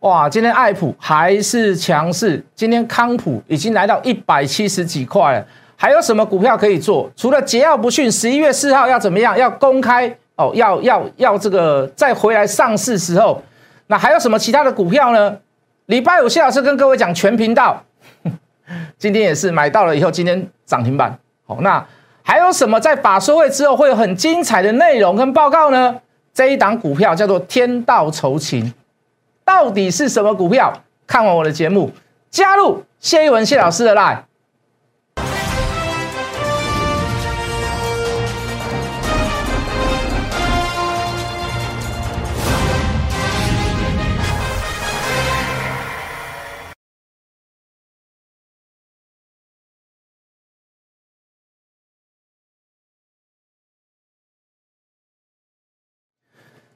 哇，今天爱普还是强势，今天康普已经来到一百七十几块了。还有什么股票可以做？除了桀骜不驯，十一月四号要怎么样？要公开哦，要要要这个再回来上市时候，那还有什么其他的股票呢？礼拜五谢老师跟各位讲全频道，今天也是买到了以后，今天涨停板。好，那还有什么在法说会之后会有很精彩的内容跟报告呢？这一档股票叫做天道酬勤。到底是什么股票？看完我的节目，加入谢一文谢老师的 line。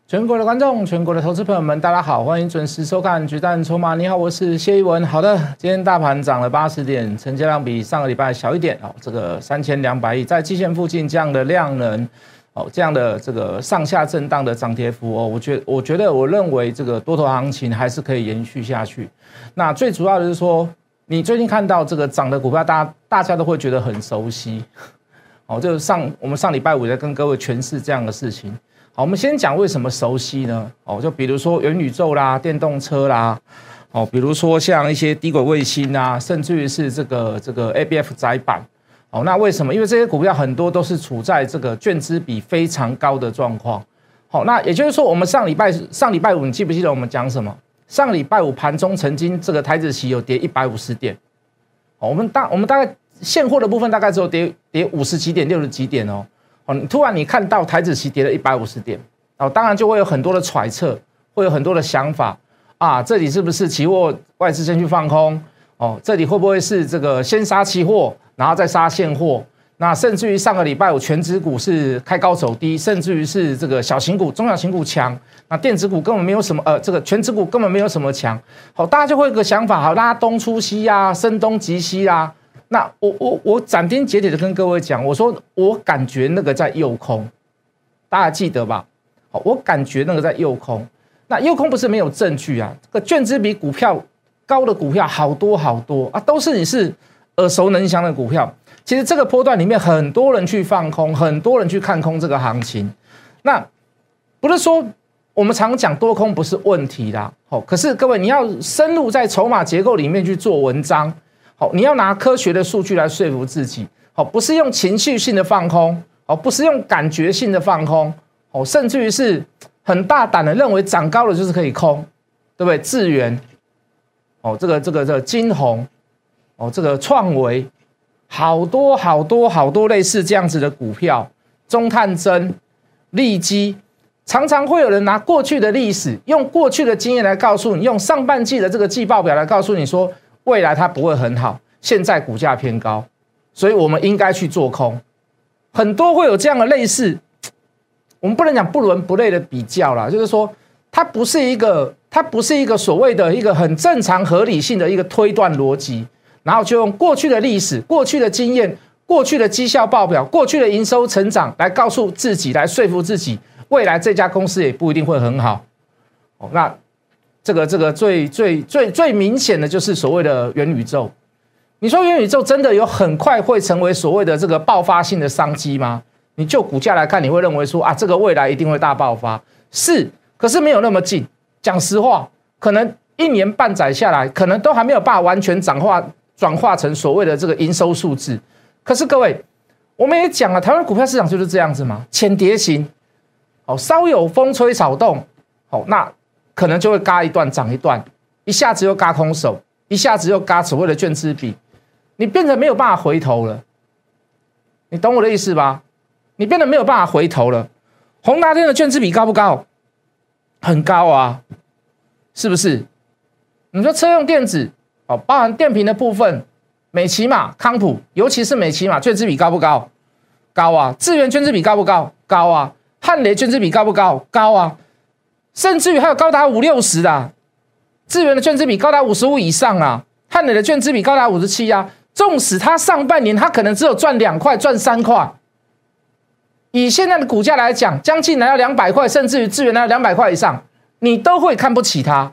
全国的观众，全国的投资朋友们，大家好，欢迎准时收看《举蛋筹码》。你好，我是谢一文。好的，今天大盘涨了八十点，成交量比上个礼拜小一点哦。这个三千两百亿，在季线附近这样的量能哦，这样的这个上下震荡的涨跌幅哦，我觉我觉得我认为这个多头行情还是可以延续下去。那最主要的是说，你最近看到这个涨的股票，大家大家都会觉得很熟悉哦。就是上我们上礼拜五在跟各位诠释这样的事情。好，我们先讲为什么熟悉呢？哦，就比如说元宇宙啦、电动车啦，哦，比如说像一些低轨卫星啊，甚至于是这个这个 A B F 窄板，哦，那为什么？因为这些股票很多都是处在这个券资比非常高的状况。好，那也就是说，我们上礼拜上礼拜五，你记不记得我们讲什么？上礼拜五盘中曾经这个台子期有跌一百五十点，哦，我们大我们大概现货的部分大概只有跌跌五十几点、六十几点哦。哦，突然你看到台子期跌了一百五十点，哦，当然就会有很多的揣测，会有很多的想法啊，这里是不是期货外资先去放空？哦，这里会不会是这个先杀期货，然后再杀现货？那甚至于上个礼拜五全指股是开高走低，甚至于是这个小型股、中小型股强，那电子股根本没有什么，呃，这个全指股根本没有什么强。好，大家就会有个想法，好，大家东出西呀，声东击西呀。那我我我斩钉截铁的跟各位讲，我说我感觉那个在诱空，大家记得吧？好，我感觉那个在诱空。那诱空不是没有证据啊？这个券资比股票高的股票好多好多啊，都是你是耳熟能详的股票。其实这个波段里面很多人去放空，很多人去看空这个行情。那不是说我们常讲多空不是问题啦，好，可是各位你要深入在筹码结构里面去做文章。好，你要拿科学的数据来说服自己。好，不是用情绪性的放空，哦，不是用感觉性的放空，哦，甚至于是很大胆的认为涨高了就是可以空，对不对？智源，哦，这个这个这个金红，哦，这个创维，好多好多好多类似这样子的股票，中探针、利基，常常会有人拿过去的历史，用过去的经验来告诉你，用上半季的这个季报表来告诉你说。未来它不会很好，现在股价偏高，所以我们应该去做空。很多会有这样的类似，我们不能讲不伦不类的比较啦，就是说它不是一个，它不是一个所谓的一个很正常合理性的一个推断逻辑，然后就用过去的历史、过去的经验、过去的绩效报表、过去的营收成长来告诉自己，来说服自己，未来这家公司也不一定会很好。哦，那。这个这个最最最最明显的就是所谓的元宇宙。你说元宇宙真的有很快会成为所谓的这个爆发性的商机吗？你就股价来看，你会认为说啊，这个未来一定会大爆发。是，可是没有那么近。讲实话，可能一年半载下来，可能都还没有办法完全转化转化成所谓的这个营收数字。可是各位，我们也讲了，台湾股票市场就是这样子嘛，浅碟型。好，稍有风吹草动，好那。可能就会嘎一段涨一段，一下子又嘎空手，一下子又嘎所谓的券资比，你变得没有办法回头了。你懂我的意思吧？你变得没有办法回头了。宏达电的券资比高不高？很高啊，是不是？你说车用电子哦，包含电瓶的部分，美骑马、康普，尤其是美骑马券资比高不高？高啊。智源券资比高不高？高啊。汉雷券资比高不高？高啊。甚至于还有高达五六十的，智源的券资比高达五十五以上啊，汉磊的券资比高达五十七啊。纵使它上半年它可能只有赚两块、赚三块，以现在的股价来讲，将近来到两百块，甚至于智源来到两百块以上，你都会看不起它。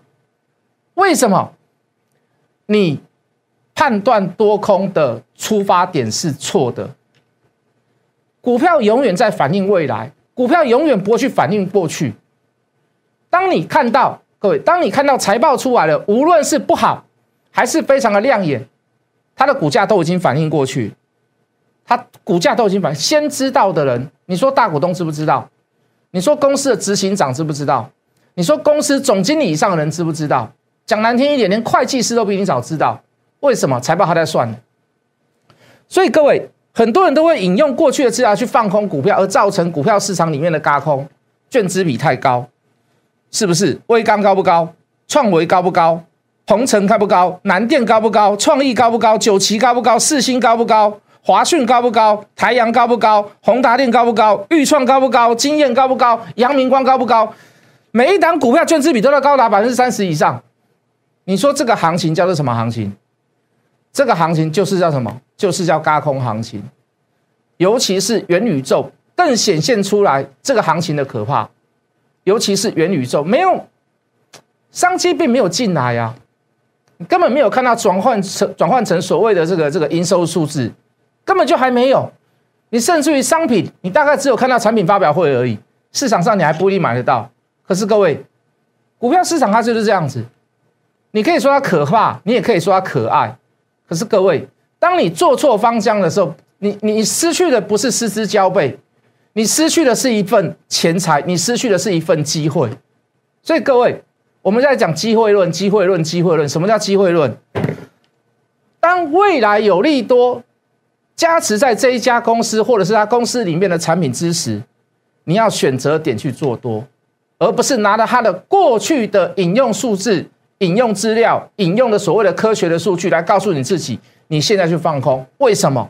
为什么？你判断多空的出发点是错的。股票永远在反映未来，股票永远不会去反映过去。当你看到各位，当你看到财报出来了，无论是不好，还是非常的亮眼，它的股价都已经反映过去。它股价都已经反，先知道的人，你说大股东知不知道？你说公司的执行长知不知道？你说公司总经理以上的人知不知道？讲难听一点，连会计师都比你早知道。为什么财报还在算？所以各位。很多人都会引用过去的资料去放空股票，而造成股票市场里面的嘎空，券资比太高，是不是？威刚高不高？创维高不高？鹏程高不高？南电高不高？创意高不高？九旗高不高？四星高不高？华讯高不高？台阳高不高？宏达电高不高？裕创高不高？经验高不高？阳明光高不高？每一档股票券资比都要高达百分之三十以上，你说这个行情叫做什么行情？这个行情就是叫什么？就是叫嘎空行情，尤其是元宇宙更显现出来这个行情的可怕。尤其是元宇宙没有商机，并没有进来呀，你根本没有看到转换成转换成所谓的这个这个营收数字，根本就还没有。你甚至于商品，你大概只有看到产品发表会而已，市场上你还不一定买得到。可是各位，股票市场它就是这样子，你可以说它可怕，你也可以说它可爱。可是各位。当你做错方向的时候，你你失去的不是失之交臂，你失去的是一份钱财，你失去的是一份机会。所以各位，我们在讲机会论，机会论，机会论。什么叫机会论？当未来有利多加持在这一家公司，或者是他公司里面的产品之时，你要选择点去做多，而不是拿着他的过去的引用数字、引用资料、引用的所谓的科学的数据来告诉你自己。你现在去放空，为什么？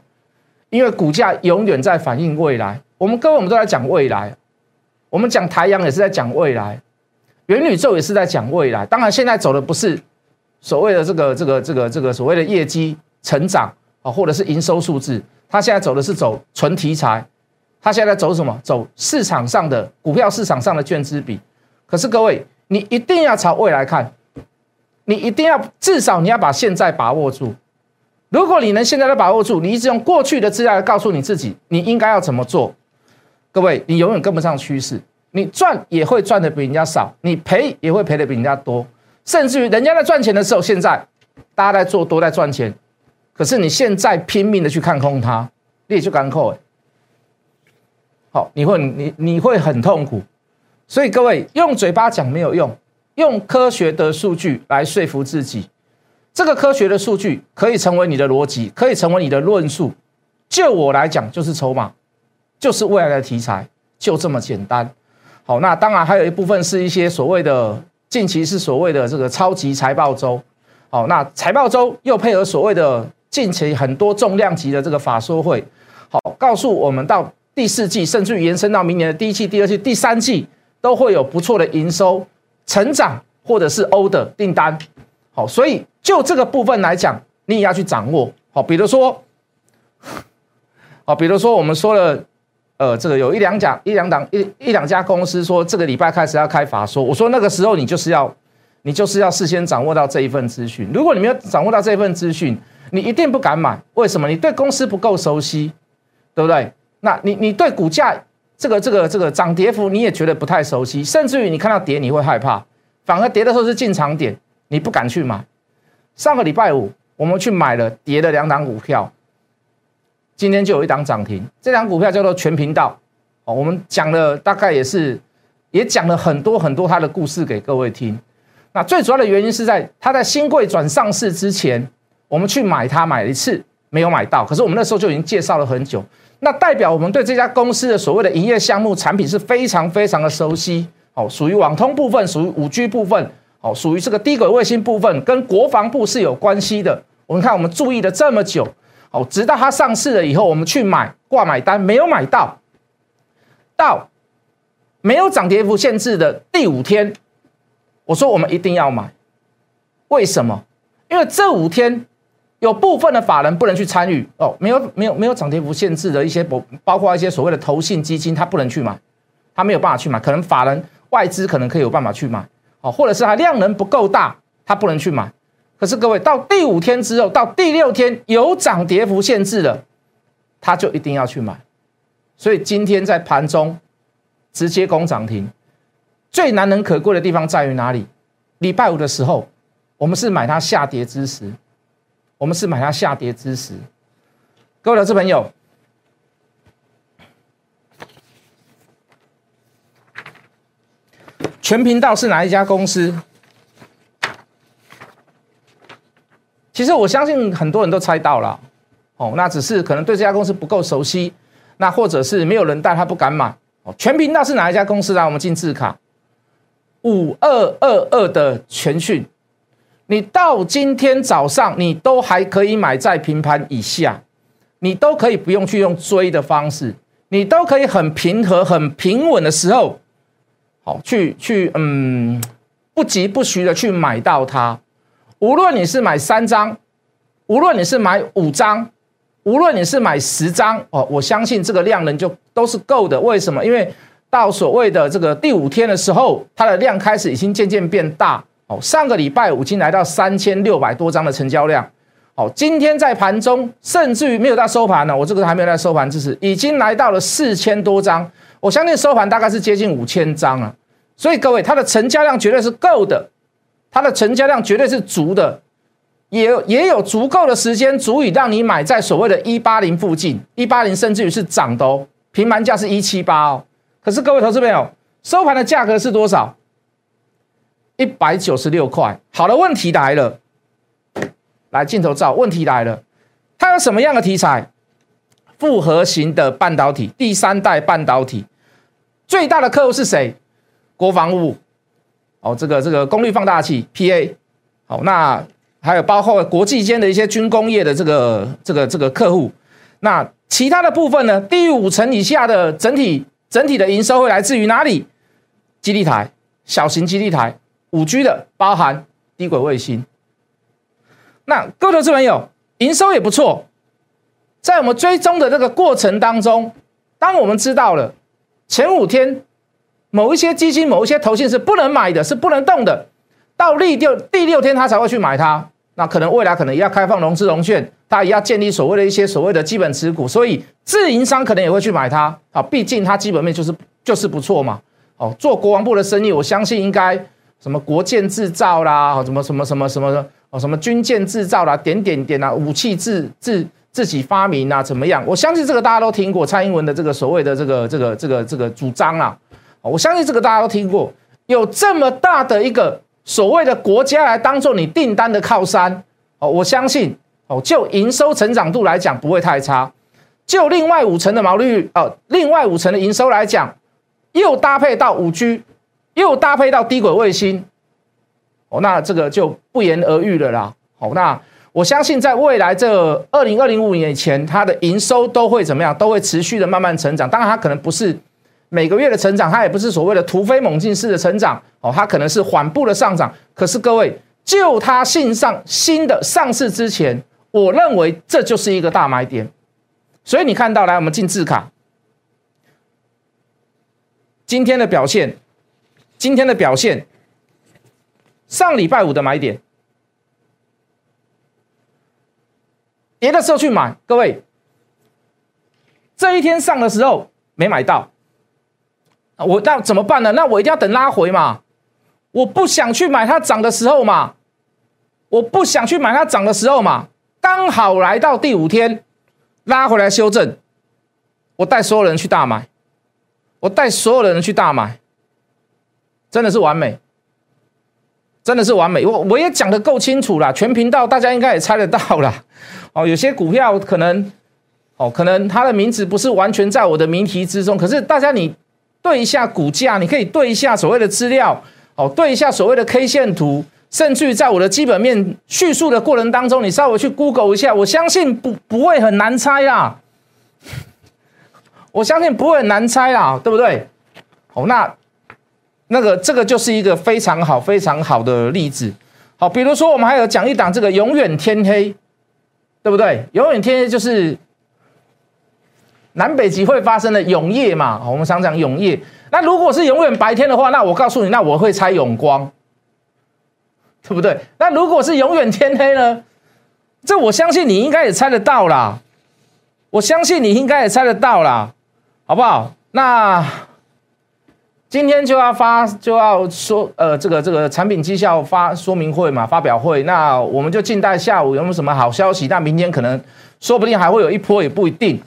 因为股价永远在反映未来。我们各位，我们都在讲未来。我们讲太阳也是在讲未来，元宇宙也是在讲未来。当然，现在走的不是所谓的这个、这个、这个、这个所谓的业绩成长啊，或者是营收数字。它现在走的是走纯题材。它现在走什么？走市场上的股票市场上的券资比。可是各位，你一定要朝未来看，你一定要至少你要把现在把握住。如果你能现在的把握住，你一直用过去的资料来告诉你自己，你应该要怎么做？各位，你永远跟不上趋势，你赚也会赚的比人家少，你赔也会赔的比人家多，甚至于人家在赚钱的时候，现在大家在做都在赚钱，可是你现在拼命的去看空它，你也就干扣哎，好，你会你你会很痛苦，所以各位用嘴巴讲没有用，用科学的数据来说服自己。这个科学的数据可以成为你的逻辑，可以成为你的论述。就我来讲，就是筹码，就是未来的题材，就这么简单。好，那当然还有一部分是一些所谓的近期是所谓的这个超级财报周。好，那财报周又配合所谓的近期很多重量级的这个法说会，好，告诉我们到第四季，甚至于延伸到明年的第一季、第二季、第三季，都会有不错的营收成长，或者是 O 的订单。好，所以就这个部分来讲，你也要去掌握。好，比如说，好，比如说我们说了，呃，这个有一两家、一两档、一一两家公司说这个礼拜开始要开法说，我说那个时候你就是要，你就是要事先掌握到这一份资讯。如果你没有掌握到这一份资讯，你一定不敢买。为什么？你对公司不够熟悉，对不对？那你你对股价这个这个这个涨跌幅你也觉得不太熟悉，甚至于你看到跌你会害怕，反而跌的时候是进场点。你不敢去买，上个礼拜五我们去买了跌的两档股票，今天就有一档涨停，这档股票叫做全频道，哦，我们讲了大概也是，也讲了很多很多它的故事给各位听。那最主要的原因是在它在新贵转上市之前，我们去买它买了一次没有买到，可是我们那时候就已经介绍了很久，那代表我们对这家公司的所谓的营业项目产品是非常非常的熟悉，哦，属于网通部分，属于五 G 部分。哦，属于这个低轨卫星部分，跟国防部是有关系的。我们看，我们注意了这么久，哦，直到它上市了以后，我们去买挂买单，没有买到，到没有涨跌幅限制的第五天，我说我们一定要买。为什么？因为这五天有部分的法人不能去参与哦，没有没有没有涨跌幅限制的一些包包括一些所谓的投信基金，他不能去买，他没有办法去买，可能法人外资可能可以有办法去买。哦，或者是它量能不够大，它不能去买。可是各位，到第五天之后，到第六天有涨跌幅限制了，他就一定要去买。所以今天在盘中直接攻涨停，最难能可贵的地方在于哪里？礼拜五的时候，我们是买它下跌之时，我们是买它下跌之时。各位投资朋友，全频道是哪一家公司？其实我相信很多人都猜到了，哦，那只是可能对这家公司不够熟悉，那或者是没有人带他不敢买。哦，全频道是哪一家公司呢？我们进字卡，五二二二的全讯，你到今天早上你都还可以买在平盘以下，你都可以不用去用追的方式，你都可以很平和、很平稳的时候，好去去嗯，不急不徐的去买到它。无论你是买三张，无论你是买五张，无论你是买十张哦，我相信这个量能就都是够的。为什么？因为到所谓的这个第五天的时候，它的量开始已经渐渐变大哦。上个礼拜五已经来到三千六百多张的成交量哦。今天在盘中，甚至于没有到收盘呢，我这个还没有在收盘之时，已经来到了四千多张。我相信收盘大概是接近五千张啊。所以各位，它的成交量绝对是够的。它的成交量绝对是足的，也也有足够的时间，足以让你买在所谓的一八零附近，一八零甚至于是涨的哦。平盘价是一七八哦，可是各位投资朋友，收盘的价格是多少？一百九十六块。好了，问题来了，来镜头照，问题来了，它有什么样的题材？复合型的半导体，第三代半导体，最大的客户是谁？国防部。哦，这个这个功率放大器 PA，好，那还有包括国际间的一些军工业的这个这个这个客户，那其他的部分呢？低于五成以下的整体整体的营收会来自于哪里？基地台、小型基地台、五 G 的，包含低轨卫星。那各位投资朋友，营收也不错，在我们追踪的这个过程当中，当我们知道了前五天。某一些基金、某一些投信是不能买的，是不能动的。到第六第六天，他才会去买它。那可能未来可能也要开放融资融券，他也要建立所谓的一些所谓的基本持股，所以自营商可能也会去买它。啊，毕竟它基本面就是就是不错嘛。哦，做国防部的生意，我相信应该什么国建制造啦，什么什么什么什么哦，什么军舰制造啦，点点点啊，武器制制自己发明啊，怎么样？我相信这个大家都听过蔡英文的这个所谓的这个这个这个这个主张啊。我相信这个大家都听过，有这么大的一个所谓的国家来当做你订单的靠山哦，我相信哦，就营收成长度来讲不会太差，就另外五成的毛利率哦，另外五成的营收来讲，又搭配到五 G，又搭配到低轨卫星，哦，那这个就不言而喻了啦。好，那我相信在未来这二零二零五年以前，它的营收都会怎么样？都会持续的慢慢成长，当然它可能不是。每个月的成长，它也不是所谓的突飞猛进式的成长哦，它可能是缓步的上涨。可是各位，就它信上新的上市之前，我认为这就是一个大买点。所以你看到，来我们进字卡，今天的表现，今天的表现，上礼拜五的买点，跌的时候去买，各位，这一天上的时候没买到。我那怎么办呢？那我一定要等拉回嘛！我不想去买它涨的时候嘛，我不想去买它涨的时候嘛。刚好来到第五天，拉回来修正，我带所有人去大买，我带所有的人去大买，真的是完美，真的是完美。我我也讲的够清楚了，全频道大家应该也猜得到了。哦，有些股票可能，哦，可能它的名字不是完全在我的谜题之中，可是大家你。对一下股价，你可以对一下所谓的资料，哦，对一下所谓的 K 线图，甚至于在我的基本面叙述的过程当中，你稍微去 Google 一下，我相信不不会很难猜啦。我相信不会很难猜啦，对不对？哦，那那个这个就是一个非常好非常好的例子。好，比如说我们还有讲一档这个永远天黑，对不对？永远天黑就是。南北极会发生的永夜嘛？我们常讲永夜。那如果是永远白天的话，那我告诉你，那我会猜永光。对不对？那如果是永远天黑呢？这我相信你应该也猜得到啦，我相信你应该也猜得到啦，好不好？那今天就要发就要说呃这个这个产品绩效发说明会嘛，发表会，那我们就静待下午有没有什么好消息？那明天可能说不定还会有一波，也不一定。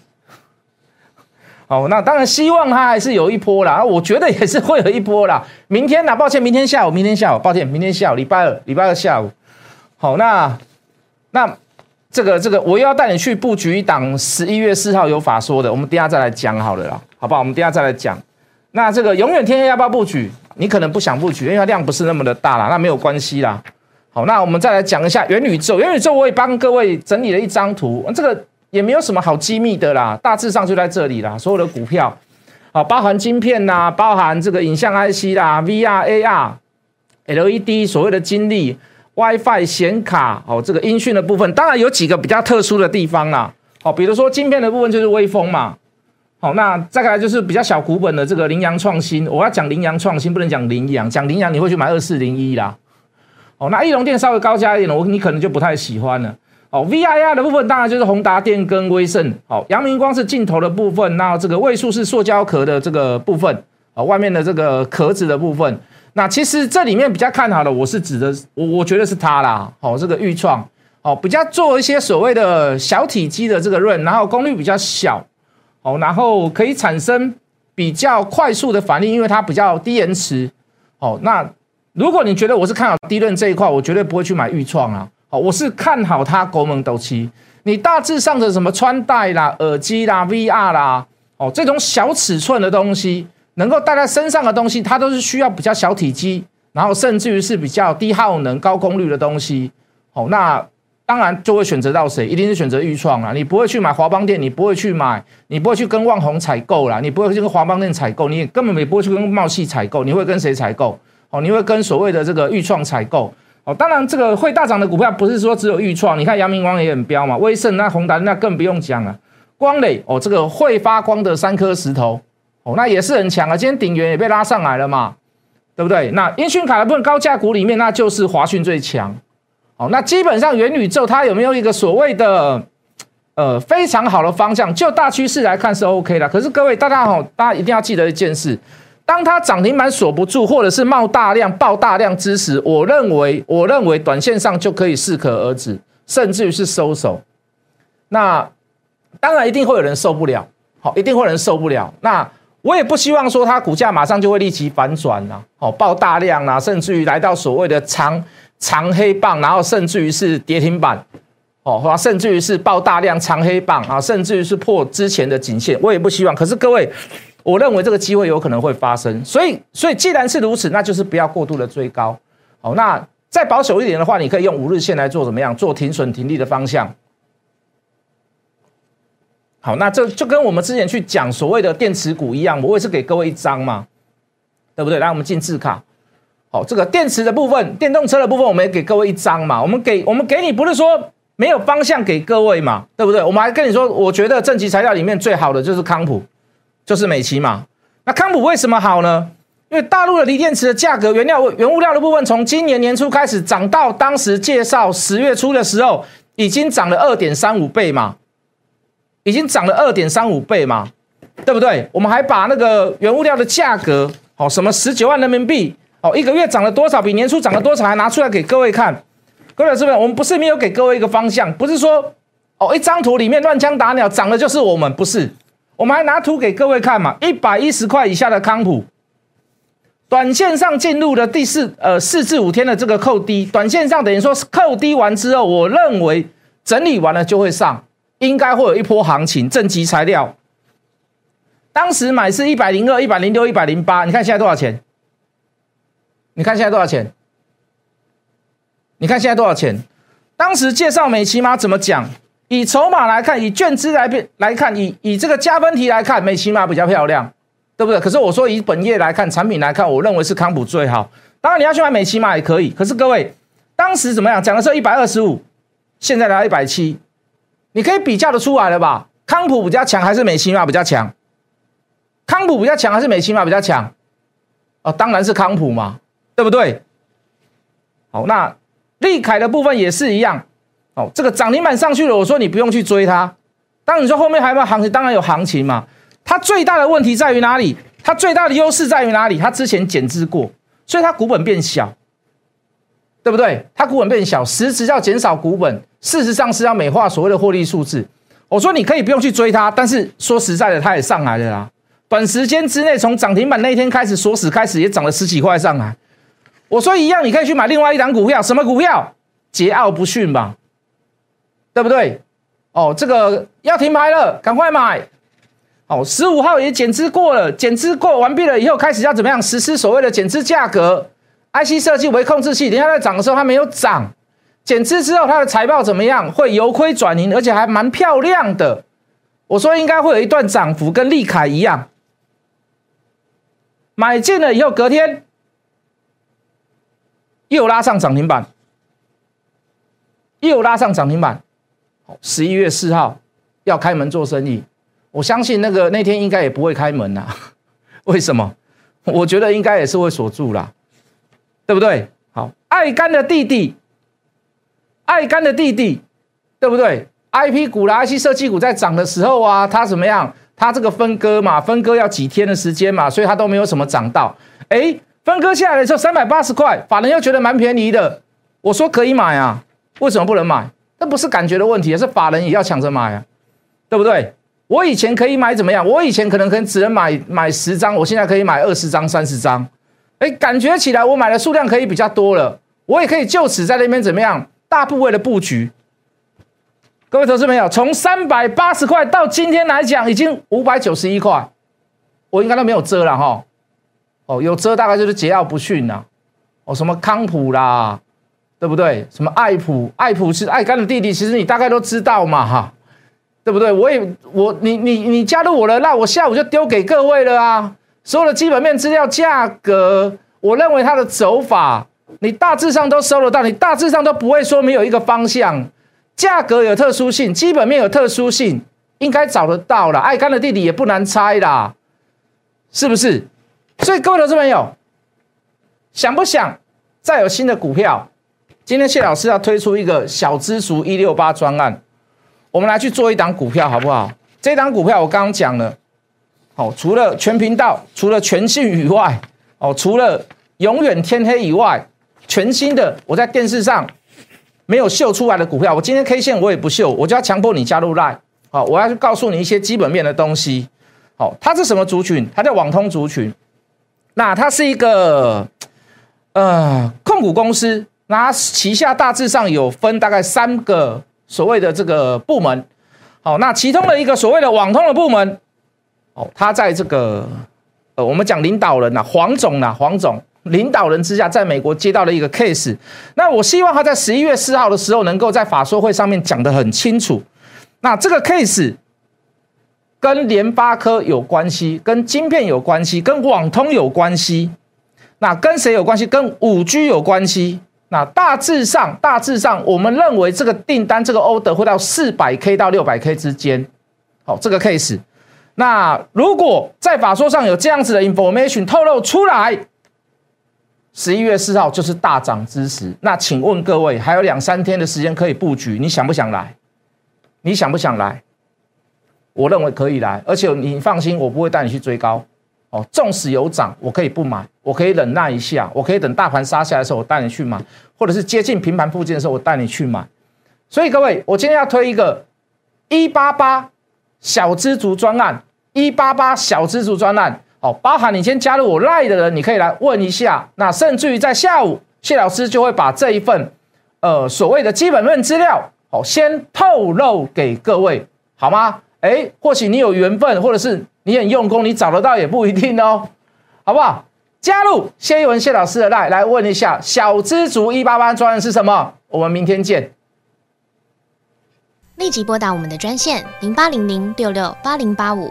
哦，那当然希望它还是有一波啦，我觉得也是会有一波啦。明天呢？抱歉，明天下午，明天下午，抱歉，明天下午，礼拜二，礼拜二下午。好，那那。这个这个，我又要带你去布局一档十一月四号有法说的，我们等下再来讲好了啦，好不好？我们等下再来讲。那这个永远天黑要不要布局？你可能不想布局，因为它量不是那么的大啦，那没有关系啦。好，那我们再来讲一下元宇宙。元宇宙我也帮各位整理了一张图，这个也没有什么好机密的啦，大致上就在这里啦。所有的股票，啊，包含晶片呐，包含这个影像 IC 啦，VR、AR、LED，所谓的晶粒。WiFi 显卡哦，这个音讯的部分，当然有几个比较特殊的地方啦。哦，比如说晶片的部分就是微风嘛。好，那再来就是比较小股本的这个羚羊创新。我要讲羚羊创新，不能讲羚羊，讲羚羊你会去买二四零一啦。哦，那翼龙电稍微高价一点，我你可能就不太喜欢了。哦，VIR 的部分当然就是宏达电跟威盛。好，阳明光是镜头的部分，那这个位数是塑胶壳的这个部分，啊，外面的这个壳子的部分。那其实这里面比较看好的，我是指的，我我觉得是它啦，哦，这个预创，哦，比较做一些所谓的小体积的这个润，然后功率比较小，哦，然后可以产生比较快速的反应，因为它比较低延迟，哦，那如果你觉得我是看好低润这一块，我绝对不会去买预创啊，哦，我是看好它国门斗七，你大致上的什么穿戴啦、耳机啦、VR 啦，哦，这种小尺寸的东西。能够带在身上的东西，它都是需要比较小体积，然后甚至于是比较低耗能、高功率的东西。哦，那当然就会选择到谁？一定是选择预创啦。你不会去买华邦电，你不会去买，你不会去跟旺宏采购啦，你不会去跟华邦电采购，你也根本也不会去跟茂系采购。你会跟谁采购？哦，你会跟所谓的这个预创采购。哦，当然这个会大涨的股票不是说只有预创，你看阳明光也很彪嘛，威盛那宏达那更不用讲了，光磊哦，这个会发光的三颗石头。哦，那也是很强啊！今天顶元也被拉上来了嘛，对不对？那英讯卡的部分高价股里面，那就是华讯最强。哦，那基本上元宇宙它有没有一个所谓的呃非常好的方向？就大趋势来看是 OK 的。可是各位大家好，大家一定要记得一件事：当它涨停板锁不住，或者是冒大量爆大量之时，我认为我认为短线上就可以适可而止，甚至于是收手。那当然一定会有人受不了，好，一定会有人受不了。那我也不希望说它股价马上就会立即反转呐，哦，爆大量啊，甚至于来到所谓的长长黑棒，然后甚至于是跌停板，哦，甚至于是爆大量长黑棒啊，甚至于是破之前的颈线，我也不希望。可是各位，我认为这个机会有可能会发生，所以，所以既然是如此，那就是不要过度的追高，哦，那再保守一点的话，你可以用五日线来做怎么样，做停损停利的方向。好，那这就跟我们之前去讲所谓的电池股一样，我也是给各位一张嘛，对不对？来，我们进字卡。哦，这个电池的部分，电动车的部分，我们也给各位一张嘛。我们给我们给你不是说没有方向给各位嘛，对不对？我们还跟你说，我觉得正极材料里面最好的就是康普，就是美琪嘛。那康普为什么好呢？因为大陆的锂电池的价格，原料原物料的部分，从今年年初开始涨到当时介绍十月初的时候，已经涨了二点三五倍嘛。已经涨了二点三五倍嘛，对不对？我们还把那个原物料的价格，哦，什么十九万人民币，哦，一个月涨了多少，比年初涨了多少，还拿出来给各位看。各位是不是？我们不是没有给各位一个方向，不是说哦，一张图里面乱枪打鸟，涨的就是我们，不是。我们还拿图给各位看嘛，一百一十块以下的康普，短线上进入的第四呃四至五天的这个扣低，短线上等于说扣低完之后，我认为整理完了就会上。应该会有一波行情，正极材料，当时买是一百零二、一百零六、一百零八，你看现在多少钱？你看现在多少钱？你看现在多少钱？当时介绍美琪玛怎么讲？以筹码来看，以券资来变来看，以以这个加分题来看，美琪玛比较漂亮，对不对？可是我说以本业来看，产品来看，我认为是康普最好。当然你要去买美琪玛也可以，可是各位当时怎么样？讲的时候一百二十五，现在来到一百七。你可以比较的出来了吧？康普比较强还是美琪玛比较强？康普比较强还是美琪玛比较强？哦，当然是康普嘛，对不对？好，那利凯的部分也是一样，哦，这个涨停板上去了，我说你不用去追它。当你说后面还有没有行情？当然有行情嘛。它最大的问题在于哪里？它最大的优势在于哪里？它之前减资过，所以它股本变小，对不对？它股本变小，实质要减少股本，事实上是要美化所谓的获利数字。我说你可以不用去追它，但是说实在的，它也上来了啦。短时间之内，从涨停板那一天开始锁死开始，也涨了十几块上来。我说一样，你可以去买另外一档股票，什么股票？桀骜不驯吧，对不对？哦，这个要停牌了，赶快买。哦，十五号也减资过了，减资过完毕了以后，开始要怎么样实施所谓的减资价格？IC 设计为控制器，等下在涨的时候它没有涨，减资之后它的财报怎么样？会由亏转盈，而且还蛮漂亮的。我说应该会有一段涨幅，跟利凯一样。买进了以后，隔天又拉上涨停板，又拉上涨停板。十一月四号要开门做生意，我相信那个那天应该也不会开门呐。为什么？我觉得应该也是会锁住啦，对不对？好，爱干的弟弟，爱干的弟弟，对不对？I P 股啦，IC 设计股在涨的时候啊，它怎么样？它这个分割嘛，分割要几天的时间嘛，所以它都没有什么涨到。哎，分割下来的时候三百八十块，法人又觉得蛮便宜的，我说可以买啊，为什么不能买？这不是感觉的问题，是法人也要抢着买啊，对不对？我以前可以买怎么样？我以前可能可能只能买买十张，我现在可以买二十张、三十张。哎，感觉起来我买的数量可以比较多了，我也可以就此在那边怎么样大部位的布局。各位投资朋友，从三百八十块到今天来讲，已经五百九十一块，我应该都没有遮了哈。哦，有遮大概就是桀骜不驯呐。哦，什么康普啦。对不对？什么爱普？爱普是爱干的弟弟，其实你大概都知道嘛，哈，对不对？我也我你你你加入我了，那我下午就丢给各位了啊。所有的基本面资料、价格，我认为它的走法，你大致上都收得到，你大致上都不会说没有一个方向。价格有特殊性，基本面有特殊性，应该找得到了。爱干的弟弟也不难猜啦，是不是？所以各位投资朋友，想不想再有新的股票？今天谢老师要推出一个小资族一六八专案，我们来去做一档股票好不好？这档股票我刚刚讲了，哦，除了全频道，除了全讯以外，哦，除了永远天黑以外，全新的我在电视上没有秀出来的股票，我今天 K 线我也不秀，我就要强迫你加入 Line，好，我要去告诉你一些基本面的东西，好，它是什么族群？它叫网通族群，那它是一个呃控股公司。那旗下大致上有分大概三个所谓的这个部门，好，那其中的一个所谓的网通的部门，哦，他在这个呃，我们讲领导人呐，黄总呐，黄总领导人之下，在美国接到了一个 case，那我希望他在十一月四号的时候，能够在法说会上面讲得很清楚。那这个 case 跟联发科有关系，跟晶片有关系，跟网通有关系，那跟谁有关系？跟五 G 有关系。那大致上，大致上，我们认为这个订单，这个 order 会到四百 K 到六百 K 之间。好，这个 case。那如果在法说上有这样子的 information 透露出来，十一月四号就是大涨之时。那请问各位，还有两三天的时间可以布局，你想不想来？你想不想来？我认为可以来，而且你放心，我不会带你去追高。哦，纵使有涨，我可以不买，我可以忍耐一下，我可以等大盘杀下来的时候，我带你去买，或者是接近平盘附近的时候，我带你去买。所以各位，我今天要推一个一八八小资族专案，一八八小资族专案，哦，包含你先加入我赖的人，你可以来问一下。那甚至于在下午，谢老师就会把这一份呃所谓的基本论资料，哦，先透露给各位，好吗？哎，或许你有缘分，或者是。你很用功，你找得到也不一定哦，好不好？加入谢一文谢老师的赖来问一下，小知足一八八专案是什么？我们明天见。立即拨打我们的专线零八零零六六八零八五